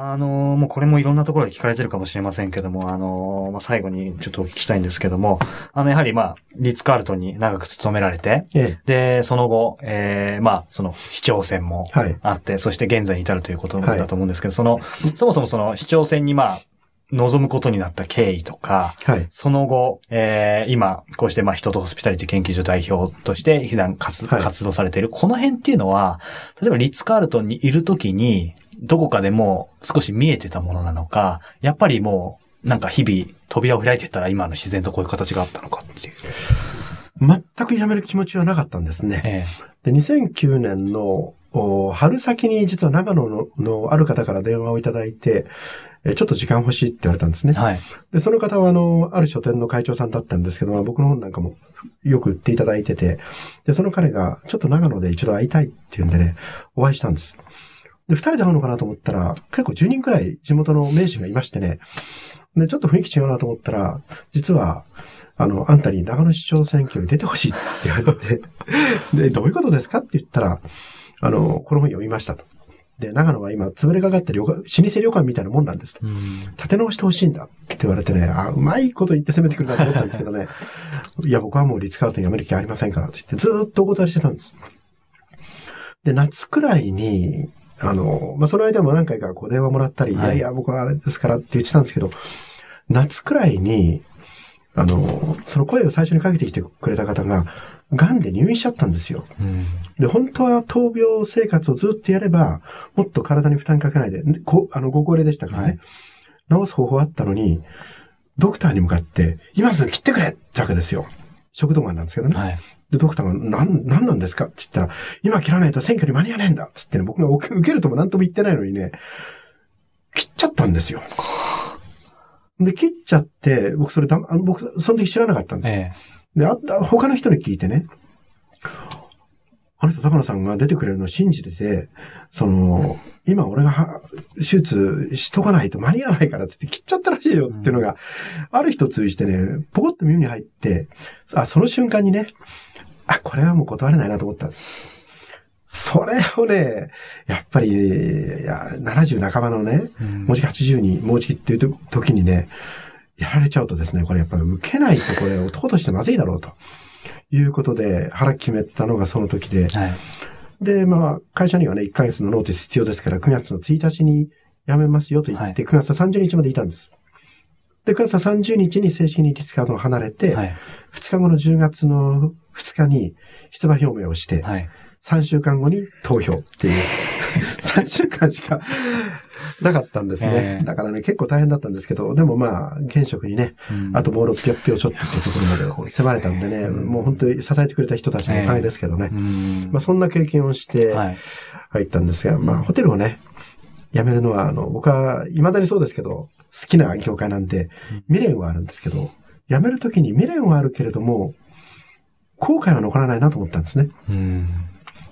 あのー、もうこれもいろんなところで聞かれてるかもしれませんけども、あのー、まあ、最後にちょっとお聞きしたいんですけども、あの、やはりまあ、リッツ・カールトンに長く勤められて、ええ、で、その後、ええー、まあ、その市長選もあって、はい、そして現在に至るということだと思うんですけど、はい、その、そもそもその市長選にまあ、望むことになった経緯とか、はい、その後、えー、今、こうしてまあ人とホスピタリティ研究所代表として普段活,、活動されている、この辺っていうのは、例えばリッツ・カールトンにいるときに、どこかでも少し見えてたものなのか、やっぱりもう、なんか日々扉を開いてったら今の自然とこういう形があったのかっていう。全くやめる気持ちはなかったんですね。ええ、で2009年の春先に実は長野ののある方から電話をいただいて、ちょっと時間欲しいって言われたんですね。はい。で、その方は、あの、ある書店の会長さんだったんですけども、僕の本なんかもよく売っていただいてて、で、その彼が、ちょっと長野で一度会いたいって言うんでね、お会いしたんです。で、二人で会うのかなと思ったら、結構10人くらい地元の名士がいましてね、で、ちょっと雰囲気違うなと思ったら、実は、あの、あんたに長野市長選挙に出てほしいって言われて、で、どういうことですかって言ったら、あの、この本読みましたと。で、長野は今、潰れかかってる老舗旅館みたいなもんなんです。立て直してほしいんだって言われてね、あ、うまいこと言って攻めてくるなと思ったんですけどね。いや、僕はもうリッツカールトンやめる気ありませんからって言って、ずっとお断りしてたんです。で、夏くらいに、あの、まあ、その間も何回かこう電話もらったり、はい、いやいや、僕はあれですからって言ってたんですけど、夏くらいに、あの、その声を最初にかけてきてくれた方が、癌で入院しちゃったんですよ。うん、で、本当は闘病生活をずっとやれば、もっと体に負担かけないで、こあの、ご高齢でしたからね、はい、治す方法あったのに、ドクターに向かって、今すぐ切ってくれってわけですよ。食道癌なんですけどね。はい、で、ドクターが、なん、なんなんですか？って言ったら、今切らないと選挙に間に合わねえんだっつってね、僕が受けるとも何とも言ってないのにね、切っちゃったんですよ。で、切っちゃって、僕それだ、あの僕、その時知らなかったんです。ええ、で、あった、他の人に聞いてね、あの人、高野さんが出てくれるのを信じてて、その、今俺が手術しとかないと間に合わないからって切っちゃったらしいよっていうのが、ある人通じてね、ポコッと耳に入って、あ、その瞬間にね、あ、これはもう断れないなと思ったんです。それをね、やっぱり、いや、70半ばのね、もうじき80に、もうじきっていう時にね、やられちゃうとですね、これやっぱり受けないとこれ男としてまずいだろうと。いうことで腹決めたのがその時で。はい、で、まあ、会社にはね、1ヶ月のノーティス必要ですから、9月の1日に辞めますよと言って、9月30日までいたんです。で、9月30日に正式にリスカードを離れて、はい、2日後の10月の2日に出馬表明をして、はい、3週間後に投票っていう、3週間しかなかったんですね。だからね、結構大変だったんですけど、でもまあ、現職にね、うん、あともう600票ちょっとってところまで迫れたんでね、もう本当に支えてくれた人たちのおかげですけどね。まあそんな経験をして入ったんですが、まあホテルをね、辞めるのは、あの、僕は未だにそうですけど、好きな業界なんで、未練はあるんですけど、辞めるときに未練はあるけれども、後悔は残らないなと思ったんですね。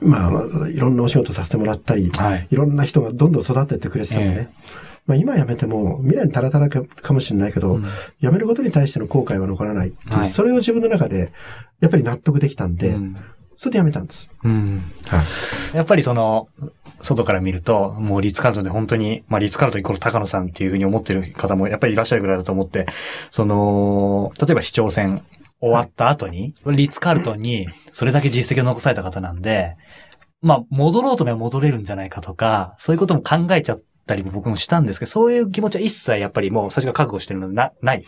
まあ、いろんなお仕事させてもらったり、はい、いろんな人がどんどん育ててくれてたんでね。えーまあ今辞めても未来にたらたらかかもしれないけど、うん、辞めることに対しての後悔は残らないはい、それを自分の中でやっぱり納得できたんで、うん、それで辞めたんです。うん。はい。やっぱりその、外から見ると、もうリッツカールトンで本当に、まあリッツカールトンイコール高野さんっていうふうに思ってる方もやっぱりいらっしゃるぐらいだと思って、その、例えば市長選終わった後に、リッツカールトンにそれだけ実績を残された方なんで、まあ、戻ろうと思えば戻れるんじゃないかとか、そういうことも考えちゃったりも僕もしたんですけど、そういう気持ちは一切やっぱりもう最初から覚悟してるのな、ない。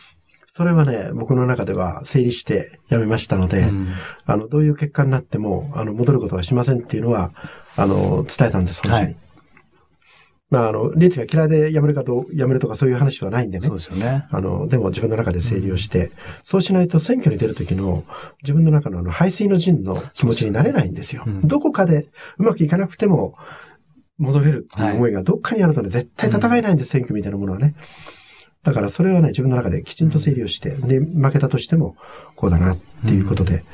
それはね、僕の中では整理してやめましたので、うん、あの、どういう結果になっても、あの、戻ることはしませんっていうのは、あの、伝えたんです、本当に。はいまあ、あの、リーツが嫌いで辞めるかと、辞めるとかそういう話はないんでね。そうですよね。あの、でも自分の中で整理をして、うん、そうしないと選挙に出る時の自分の中のあの、排水の陣の気持ちになれないんですよ。うん、どこかでうまくいかなくても、戻れるっていう思いがどっかにあるとね、絶対戦えないんです、選挙みたいなものはね。だからそれはね、自分の中できちんと整理をして、で、負けたとしても、こうだなっていうことで、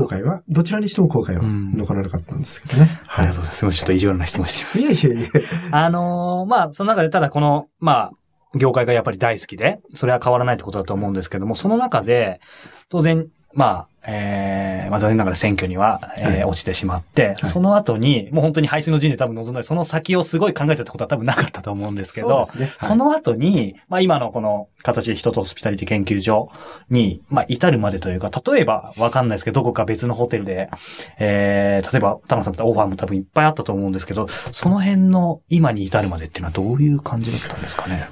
後悔は、どちらにしても後悔は残らなかったんですけどね。はい。ありがとうございます。ちょっと意地悪な質問してました。いやいやいや。あのー、まあ、その中でただこの、まあ、業界がやっぱり大好きで、それは変わらないってことだと思うんですけども、その中で、当然、まあ、えー、まあ残念ながら選挙には、えー、はい、落ちてしまって、はい、その後に、もう本当に排水の陣で多分臨んだり、その先をすごい考えたってことは多分なかったと思うんですけど、そ、ね。はい、その後に、まあ今のこの形で人とホスピタリティ研究所に、まあ至るまでというか、例えばわかんないですけど、どこか別のホテルで、えー、例えば、田野さんってオファーも多分いっぱいあったと思うんですけど、その辺の今に至るまでっていうのはどういう感じだったんですかね？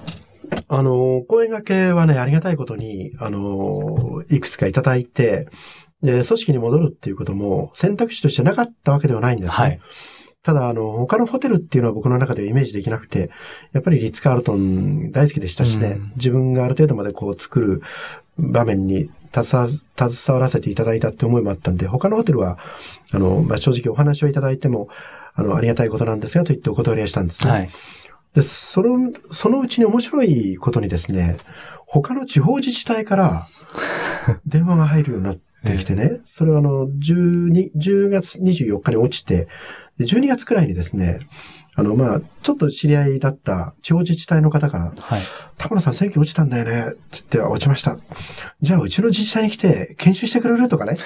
あの、講演がけはね、ありがたいことに、あの、いくつかいただいて、で、組織に戻るっていうことも選択肢としてなかったわけではないんですね。はい。ただ、あの、他のホテルっていうのは僕の中でイメージできなくて、やっぱりリッツ・カールトン大好きでしたしね、うん、自分がある程度までこう作る場面に携わらせていただいたって思いもあったんで、他のホテルは、あの、まあ、正直お話をいただいても、あの、ありがたいことなんですが、と言ってお断りはしたんですね。はい。で、その、そのうちに面白いことにですね、他の地方自治体から 電話が入るようになってきてね、それはあの、12、10月24日に落ちて、12月くらいにですね、あの、まあ、ちょっと知り合いだった地方自治体の方から、はい、田村さん選挙落ちたんだよね、つって落ちました。じゃあ、うちの自治体に来て研修してくれる？とかね。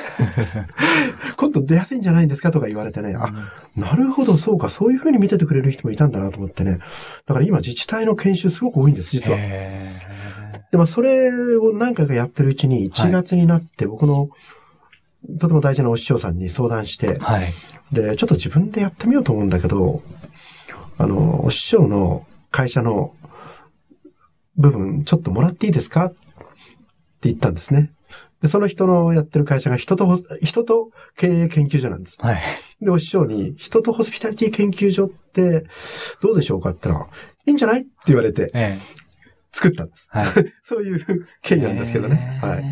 今度出やすいんじゃないんですか？とか言われてね、あ、なるほど、そうか、そういうふうに見ててくれる人もいたんだなと思ってね。だから今自治体の研修すごく多いんです、実は。で、まあ、それを何回かやってるうちに、1月になって僕の、とても大事なお師匠さんに相談して、はい、で、ちょっと自分でやってみようと思うんだけど、あの、お師匠の会社の部分、ちょっともらっていいですか？って言ったんですね。で、その人のやってる会社が人と、人と経営研究所なんです。はい。で、お師匠に、人とホスピタリティ研究所ってどうでしょうかって言ったら、いいんじゃない？って言われて、ええ、作ったんです。はい。そういう経緯なんですけどね。はい。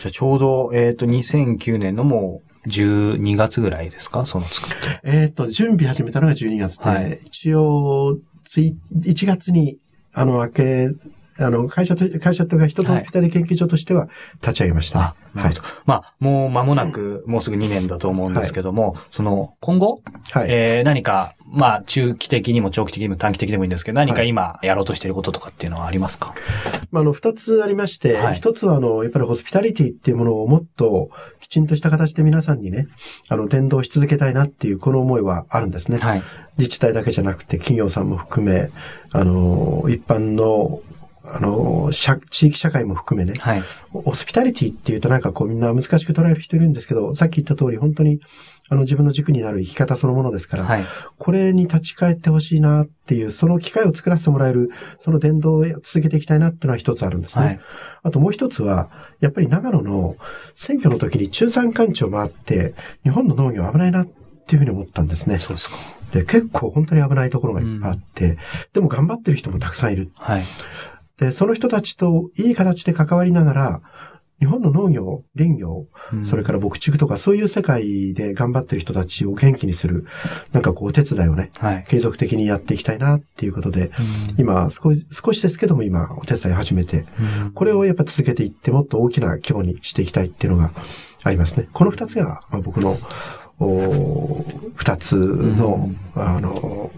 じゃあちょうど、えっ、ー、と、2009年のもう、12月ぐらいですか？その作って。えっ、と、準備始めたのが12月で、はい、一応、1月に、あの、明け、あの、会社と、会社とか人とホスピタリ研究所としては立ち上げました。はい。はい、まあ、もう間もなく、もうすぐ2年だと思うんですけども、はい、その、今後、はい、えー、何か、まあ、中期的にも長期的にも短期的でもいいんですけど、何か今やろうとしていることとかっていうのはありますか、まあ、あの、二つありまして、一、つは、あの、やっぱりホスピタリティっていうものをもっときちんとした形で皆さんにね、あの、伝導し続けたいなっていう、この思いはあるんですね。はい。自治体だけじゃなくて、企業さんも含め、あの、一般のあの、地域社会も含めね、はい、ホスピタリティっていうとなんかこうみんな難しく捉える人いるんですけど、さっき言った通り本当にあの自分の軸になる生き方そのものですから、はい、これに立ち返ってほしいなっていう、その機会を作らせてもらえる、その伝道を続けていきたいなっていうのは一つあるんですね。はい、あともう一つは、やっぱり長野の選挙の時に中山間地を回って、日本の農業危ないなっていうふうに思ったんですね。そうですか。で、結構本当に危ないところがいっぱいあって、うん、でも頑張ってる人もたくさんいる。はい。で、その人たちといい形で関わりながら、日本の農業、林業、それから牧畜とかそういう世界で頑張ってる人たちを元気にする、なんかこうお手伝いをね、はい、継続的にやっていきたいなっていうことで、今少し、少しですけども今お手伝い始めて、これをやっぱ続けていってもっと大きな規模にしていきたいっていうのがありますね。この二つが、まあ、僕の二つの、あの、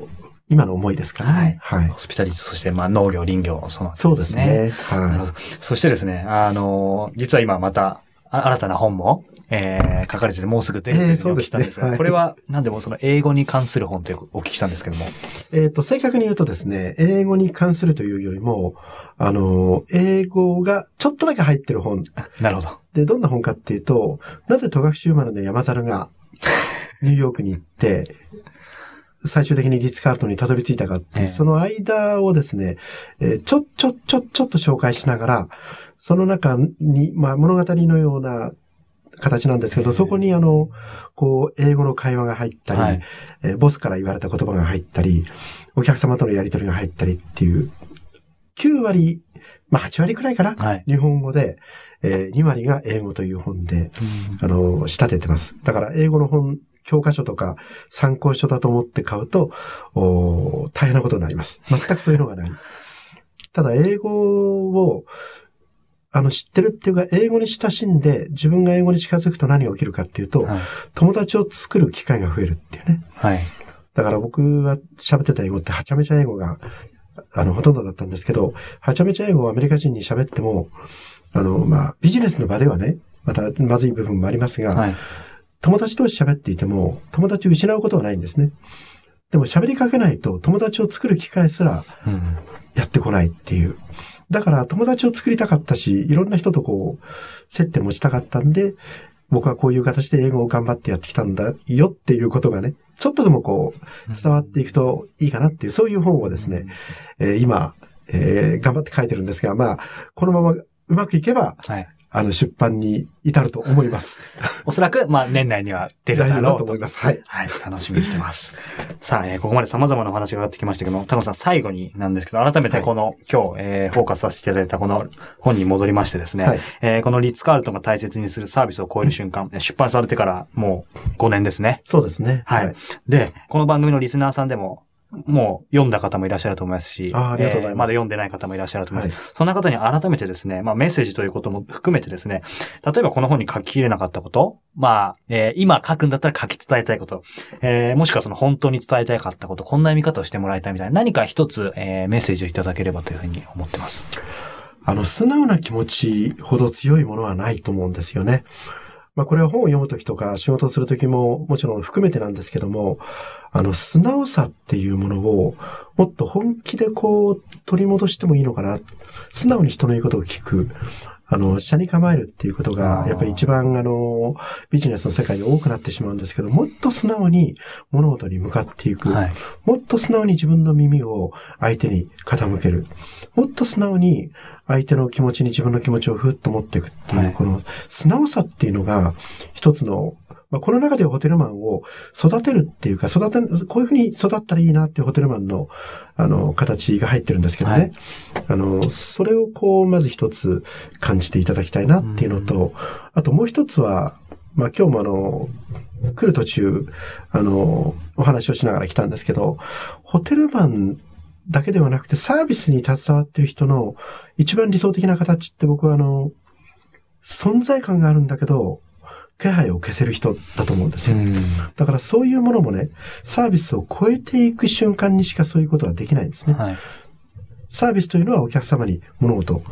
今の思いですからね。はい。はい。ホスピタリティ、そしてまあ農業、林業、その、ね、そうですね。はい。なるほど。そしてですね、あの、実は今また、新たな本も、えー、書かれててもうすぐ出るというお聞きしたんですが、えーすねはい、これは何でもその英語に関する本というお聞きしたんですけども。えっ、と、正確に言うとですね、英語に関するというよりも、あの、英語がちょっとだけ入ってる本。なるほど。で、どんな本かっていうと、なぜ戸隠生まれの山猿がニューヨークに行って、最終的にリッツ・カールトンにたどり着いたかっていう、その間をですね、えー、ちょ、ちょ、ちょ、ちょっと紹介しながら、その中に、まあ物語のような形なんですけど、そこにあの、こう、英語の会話が入ったり、はい、えー、ボスから言われた言葉が入ったり、お客様とのやり取りが入ったりっていう、9割、まあ8割くらいかな、はい、日本語で、えー、2割が英語という本で、うん、あの、仕立ててます。だから英語の本、教科書とか参考書だと思って買うと、お大変なことになります。全くそういうのがない。ただ、英語を、あの、知ってるっていうか、英語に親しんで、自分が英語に近づくと何が起きるかっていうと、はい、友達を作る機会が増えるっていうね。はい。だから僕が喋ってた英語ってはちゃめちゃ英語が、あの、ほとんどだったんですけど、はちゃめちゃ英語をアメリカ人に喋っても、あの、まあ、ビジネスの場ではね、またまずい部分もありますが、はい、友達同士喋っていても、友達を失うことはないんですね。でも喋りかけないと友達を作る機会すらやってこないっていう。だから友達を作りたかったし、いろんな人とこう、接点持ちたかったんで、僕はこういう形で英語を頑張ってやってきたんだよっていうことがね、ちょっとでもこう、伝わっていくといいかなっていう、そういう本をですね、今、頑張って書いてるんですが、まあ、このままうまくいけば、はい、あの、出版に至ると思います。おそらく、まあ、年内には出るだろうと。と思います。はい。はい。楽しみにしてます。さあ、えー、ここまで様々なお話が上がってきましたけども、タコさん最後になんですけど、改めてこの、はい、今日、えー、フォーカスさせていただいたこの本に戻りましてですね、はい、えー、このリッツ・カールトンが大切にするサービスを超える瞬間、出版されてからもう5年ですね。そうですね。はい。はい、で、この番組のリスナーさんでも、もう読んだ方もいらっしゃると思いますし、あありがとうございます、まだ読んでない方もいらっしゃると思います。はい、そんな方に改めてですね、まあメッセージということも含めてですね、例えばこの本に書ききれなかったこと、まあ、えー、今書くんだったら書き伝えたいこと、えー、もしくはその本当に伝えたかったこと、こんな読み方をしてもらいたいみたいな、何か一つ、えー、メッセージをいただければというふうに思ってます。あの、素直な気持ちほど強いものはないと思うんですよね。まあこれは本を読むときとか仕事をするときももちろん含めてなんですけども、あの素直さっていうものをもっと本気でこう取り戻してもいいのかな。素直に人の言うことを聞く。あの、下に構えるっていうことが、やっぱり一番あの、ビジネスの世界で多くなってしまうんですけど、もっと素直に物事に向かっていく。はい、もっと素直に自分の耳を相手に傾ける。もっと素直に相手の気持ちに自分の気持ちをふっと持っていくっていう、はい、この素直さっていうのが、一つのまあ、この中でホテルマンを育てるっていうか、育て、こういうふうに育ったらいいなっていうホテルマンの、あの、形が入ってるんですけどね。はい、あの、それをこう、まず一つ感じていただきたいなっていうのと、あともう一つは、まあ、今日もあの、来る途中、あの、お話をしながら来たんですけど、ホテルマンだけではなくてサービスに携わってる人の一番理想的な形って僕はあの、存在感があるんだけど、気配を消せる人だと思うんですよ。だからそういうものもね、サービスを超えていく瞬間にしかそういうことはできないんですね。はい、サービスというのはお客様に物事を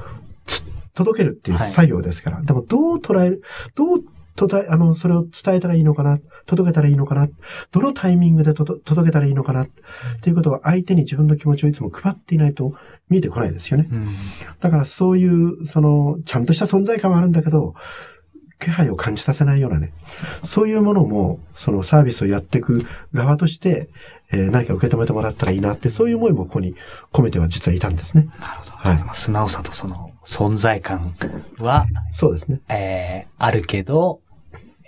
届けるっていう作業ですから。はい、でもどう捉える、どうとた、あの、それを伝えたらいいのかな？届けたらいいのかな？どのタイミングで届けたらいいのかな？っていうことは相手に自分の気持ちをいつも配っていないと見えてこないですよね。だからそういう、その、ちゃんとした存在感はあるんだけど、気配を感じさせないようなね、そういうものも、そのサービスをやっていく側として、えー、何か受け止めてもらったらいいなって、そういう思いもここに込めては実はいたんですね。なるほど。はい。素直さとその存在感は、そうですね。えー、あるけど、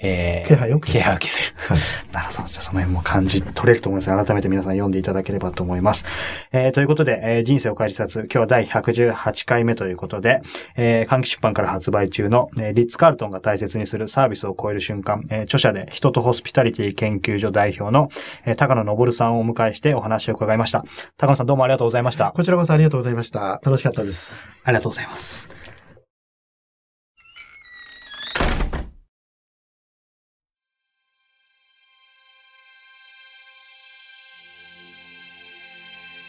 えー、気配を消せる。気配を消せる。はい。なるほど。じゃあその辺も感じ取れると思います改めて皆さん読んでいただければと思います。えー、ということで、えー、人生を変える冊、今日は第118回目ということで、えー、換気出版から発売中の、えー、リッツ・カールトンが大切にするサービスを超える瞬間、えー、著者で人とホスピタリティ研究所代表の、えー、高野昇さんをお迎えしてお話を伺いました。高野さんどうもありがとうございました。こちらこそありがとうございました。楽しかったです。ありがとうございます。